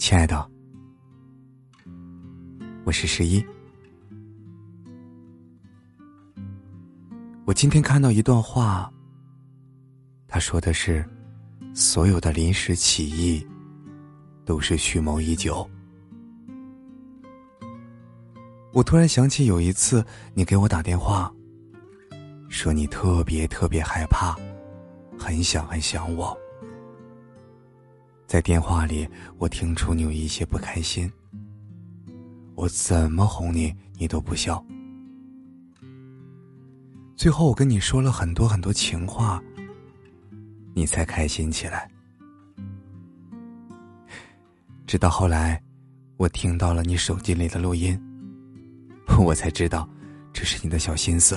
亲爱的，我是十一。我今天看到一段话，他说的是：所有的临时起意都是蓄谋已久。我突然想起有一次你给我打电话，说你特别特别害怕，很想很想我。在电话里，我听出你有一些不开心。我怎么哄你，你都不笑。最后，我跟你说了很多很多情话，你才开心起来。直到后来，我听到了你手机里的录音，我才知道这是你的小心思。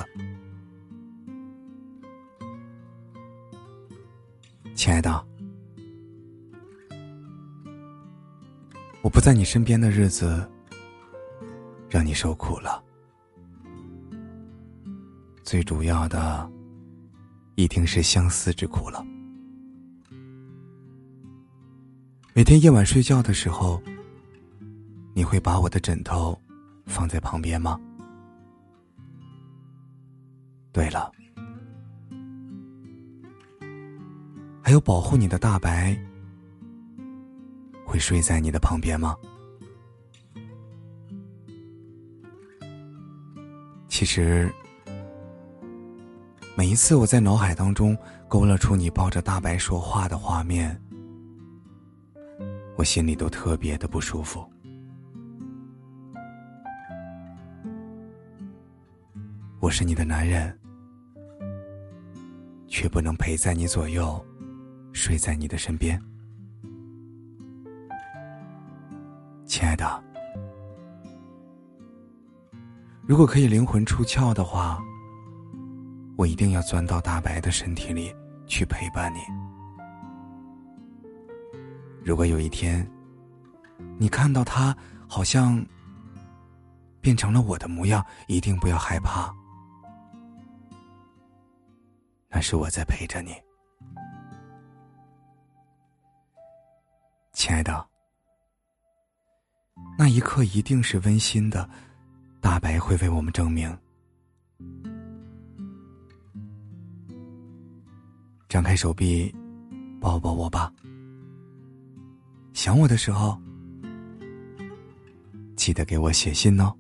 亲爱的。我不在你身边的日子，让你受苦了。最主要的，一定是相思之苦了。每天夜晚睡觉的时候，你会把我的枕头放在旁边吗？对了，还有保护你的大白。会睡在你的旁边吗？其实，每一次我在脑海当中勾勒出你抱着大白说话的画面，我心里都特别的不舒服。我是你的男人，却不能陪在你左右，睡在你的身边。亲爱的，如果可以灵魂出窍的话，我一定要钻到大白的身体里去陪伴你。如果有一天，你看到他好像变成了我的模样，一定不要害怕，那是我在陪着你，亲爱的。那一刻一定是温馨的，大白会为我们证明。张开手臂，抱抱我吧。想我的时候，记得给我写信哦。